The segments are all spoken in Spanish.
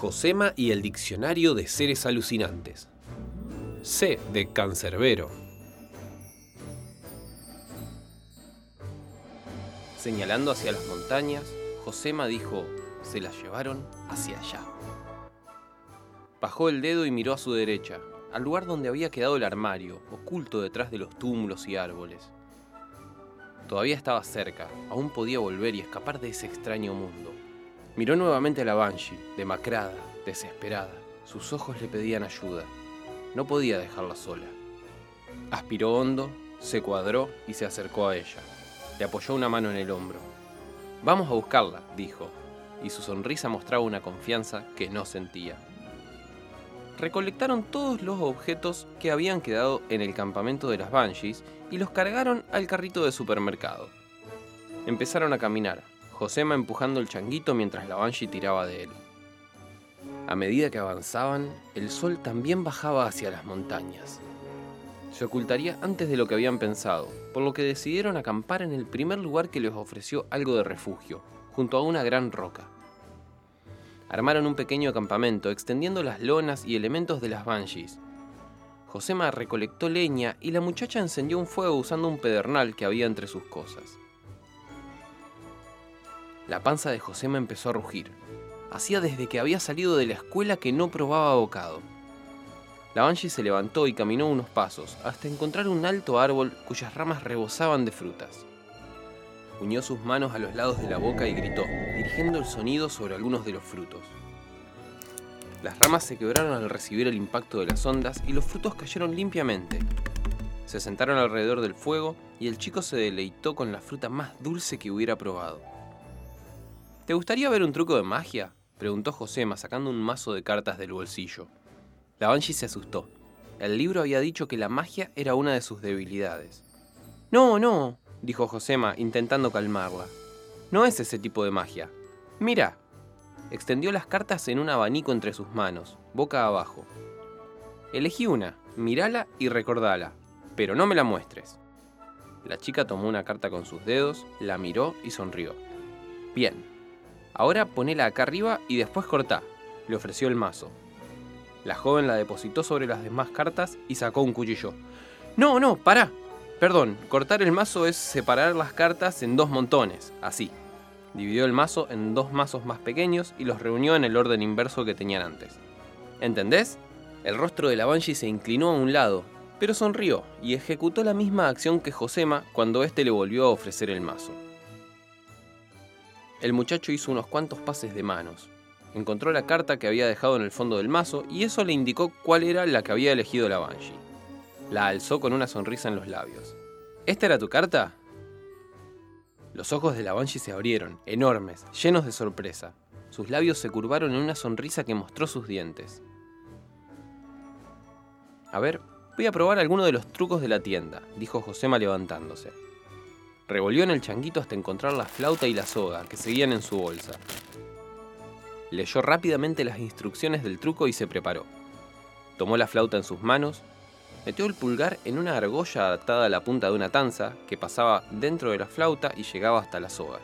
Josema y el diccionario de seres alucinantes. C de Cancerbero. Señalando hacia las montañas, Josema dijo, se las llevaron hacia allá. Bajó el dedo y miró a su derecha, al lugar donde había quedado el armario, oculto detrás de los túmulos y árboles. Todavía estaba cerca, aún podía volver y escapar de ese extraño mundo. Miró nuevamente a la Banshee, demacrada, desesperada. Sus ojos le pedían ayuda. No podía dejarla sola. Aspiró hondo, se cuadró y se acercó a ella. Le apoyó una mano en el hombro. Vamos a buscarla, dijo, y su sonrisa mostraba una confianza que no sentía. Recolectaron todos los objetos que habían quedado en el campamento de las Banshees y los cargaron al carrito de supermercado. Empezaron a caminar, Josema empujando el changuito mientras la Banshee tiraba de él. A medida que avanzaban, el sol también bajaba hacia las montañas. Se ocultaría antes de lo que habían pensado, por lo que decidieron acampar en el primer lugar que les ofreció algo de refugio, junto a una gran roca. Armaron un pequeño campamento, extendiendo las lonas y elementos de las banshees. Josema recolectó leña y la muchacha encendió un fuego usando un pedernal que había entre sus cosas. La panza de Josema empezó a rugir. Hacía desde que había salido de la escuela que no probaba bocado. La Banshee se levantó y caminó unos pasos hasta encontrar un alto árbol cuyas ramas rebosaban de frutas. Unió sus manos a los lados de la boca y gritó, dirigiendo el sonido sobre algunos de los frutos. Las ramas se quebraron al recibir el impacto de las ondas y los frutos cayeron limpiamente. Se sentaron alrededor del fuego y el chico se deleitó con la fruta más dulce que hubiera probado. ¿Te gustaría ver un truco de magia? preguntó Josema sacando un mazo de cartas del bolsillo. La Banshee se asustó. El libro había dicho que la magia era una de sus debilidades. No, no, dijo Josema intentando calmarla. No es ese tipo de magia. Mira. Extendió las cartas en un abanico entre sus manos, boca abajo. Elegí una, mírala y recordala, pero no me la muestres. La chica tomó una carta con sus dedos, la miró y sonrió. Bien, Ahora ponela acá arriba y después cortá, le ofreció el mazo. La joven la depositó sobre las demás cartas y sacó un cuchillo. No, no, pará. Perdón, cortar el mazo es separar las cartas en dos montones, así. Dividió el mazo en dos mazos más pequeños y los reunió en el orden inverso que tenían antes. ¿Entendés? El rostro de la Banshee se inclinó a un lado, pero sonrió y ejecutó la misma acción que Josema cuando éste le volvió a ofrecer el mazo. El muchacho hizo unos cuantos pases de manos. Encontró la carta que había dejado en el fondo del mazo y eso le indicó cuál era la que había elegido la Banshee. La alzó con una sonrisa en los labios. ¿Esta era tu carta? Los ojos de la Banshee se abrieron, enormes, llenos de sorpresa. Sus labios se curvaron en una sonrisa que mostró sus dientes. A ver, voy a probar alguno de los trucos de la tienda, dijo Josema levantándose. Revolvió en el changuito hasta encontrar la flauta y la soga, que seguían en su bolsa. Leyó rápidamente las instrucciones del truco y se preparó. Tomó la flauta en sus manos, metió el pulgar en una argolla adaptada a la punta de una tanza que pasaba dentro de la flauta y llegaba hasta la soga.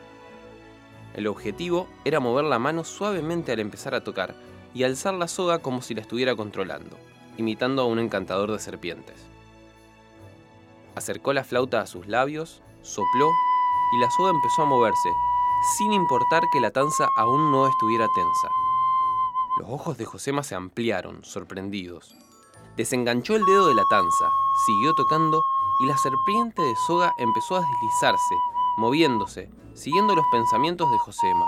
El objetivo era mover la mano suavemente al empezar a tocar y alzar la soga como si la estuviera controlando, imitando a un encantador de serpientes. Acercó la flauta a sus labios sopló y la soga empezó a moverse, sin importar que la tanza aún no estuviera tensa. Los ojos de Josema se ampliaron, sorprendidos. Desenganchó el dedo de la tanza, siguió tocando y la serpiente de soga empezó a deslizarse, moviéndose, siguiendo los pensamientos de Josema.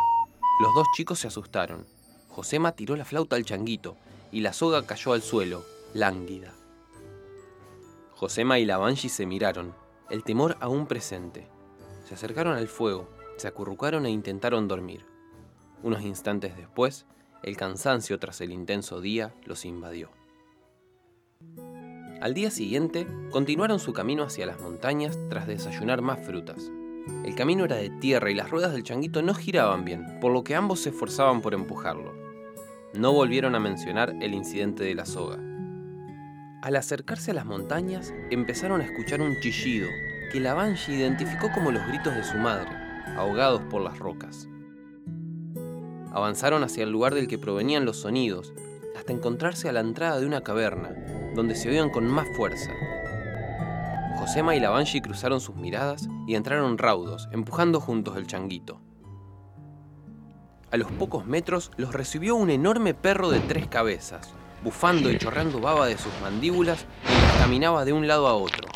Los dos chicos se asustaron. Josema tiró la flauta al changuito y la soga cayó al suelo, lánguida. Josema y la Banshee se miraron, el temor aún presente. Se acercaron al fuego, se acurrucaron e intentaron dormir. Unos instantes después, el cansancio tras el intenso día los invadió. Al día siguiente, continuaron su camino hacia las montañas tras desayunar más frutas. El camino era de tierra y las ruedas del changuito no giraban bien, por lo que ambos se esforzaban por empujarlo. No volvieron a mencionar el incidente de la soga. Al acercarse a las montañas, empezaron a escuchar un chillido que la Banshee identificó como los gritos de su madre, ahogados por las rocas. Avanzaron hacia el lugar del que provenían los sonidos, hasta encontrarse a la entrada de una caverna, donde se oían con más fuerza. Josema y la Banshee cruzaron sus miradas y entraron raudos, empujando juntos el changuito. A los pocos metros los recibió un enorme perro de tres cabezas, bufando y chorreando baba de sus mandíbulas y caminaba de un lado a otro.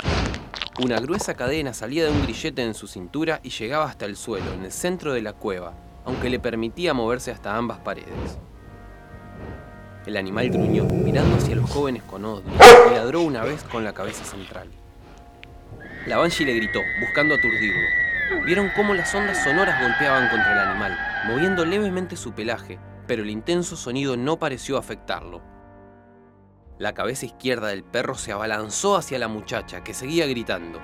Una gruesa cadena salía de un grillete en su cintura y llegaba hasta el suelo, en el centro de la cueva, aunque le permitía moverse hasta ambas paredes. El animal gruñó, mirando hacia los jóvenes con odio, y ladró una vez con la cabeza central. La Banshee le gritó, buscando aturdirlo. Vieron cómo las ondas sonoras golpeaban contra el animal, moviendo levemente su pelaje, pero el intenso sonido no pareció afectarlo. La cabeza izquierda del perro se abalanzó hacia la muchacha, que seguía gritando.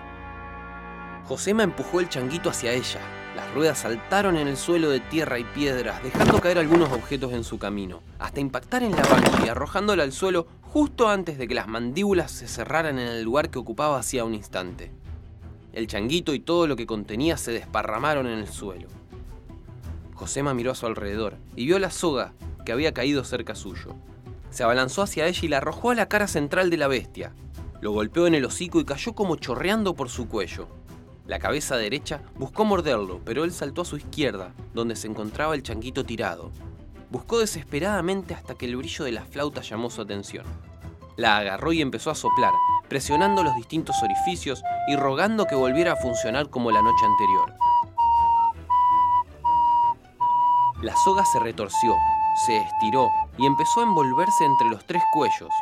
Josema empujó el changuito hacia ella. Las ruedas saltaron en el suelo de tierra y piedras, dejando caer algunos objetos en su camino, hasta impactar en la y arrojándola al suelo justo antes de que las mandíbulas se cerraran en el lugar que ocupaba hacía un instante. El changuito y todo lo que contenía se desparramaron en el suelo. Josema miró a su alrededor y vio la soga que había caído cerca suyo. Se abalanzó hacia ella y la arrojó a la cara central de la bestia. Lo golpeó en el hocico y cayó como chorreando por su cuello. La cabeza derecha buscó morderlo, pero él saltó a su izquierda, donde se encontraba el changuito tirado. Buscó desesperadamente hasta que el brillo de la flauta llamó su atención. La agarró y empezó a soplar, presionando los distintos orificios y rogando que volviera a funcionar como la noche anterior. La soga se retorció, se estiró y empezó a envolverse entre los tres cuellos.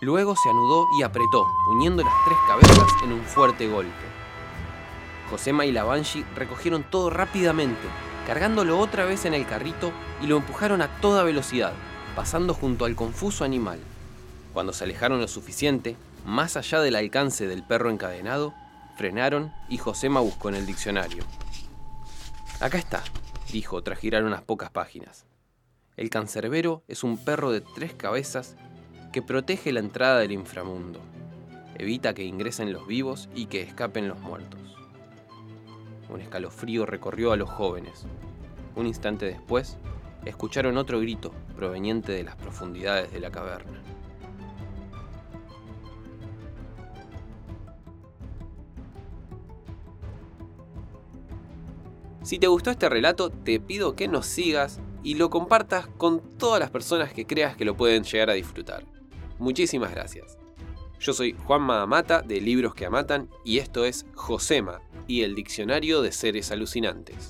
Luego se anudó y apretó, uniendo las tres cabezas en un fuerte golpe. Josema y la Banshee recogieron todo rápidamente, cargándolo otra vez en el carrito y lo empujaron a toda velocidad, pasando junto al confuso animal. Cuando se alejaron lo suficiente, más allá del alcance del perro encadenado, frenaron y Josema buscó en el diccionario. Acá está, dijo tras girar unas pocas páginas. El cancerbero es un perro de tres cabezas que protege la entrada del inframundo. Evita que ingresen los vivos y que escapen los muertos. Un escalofrío recorrió a los jóvenes. Un instante después, escucharon otro grito proveniente de las profundidades de la caverna. Si te gustó este relato, te pido que nos sigas y lo compartas con todas las personas que creas que lo pueden llegar a disfrutar. Muchísimas gracias. Yo soy Juan Mahamata de Libros que Amatan y esto es Josema y el Diccionario de Seres Alucinantes.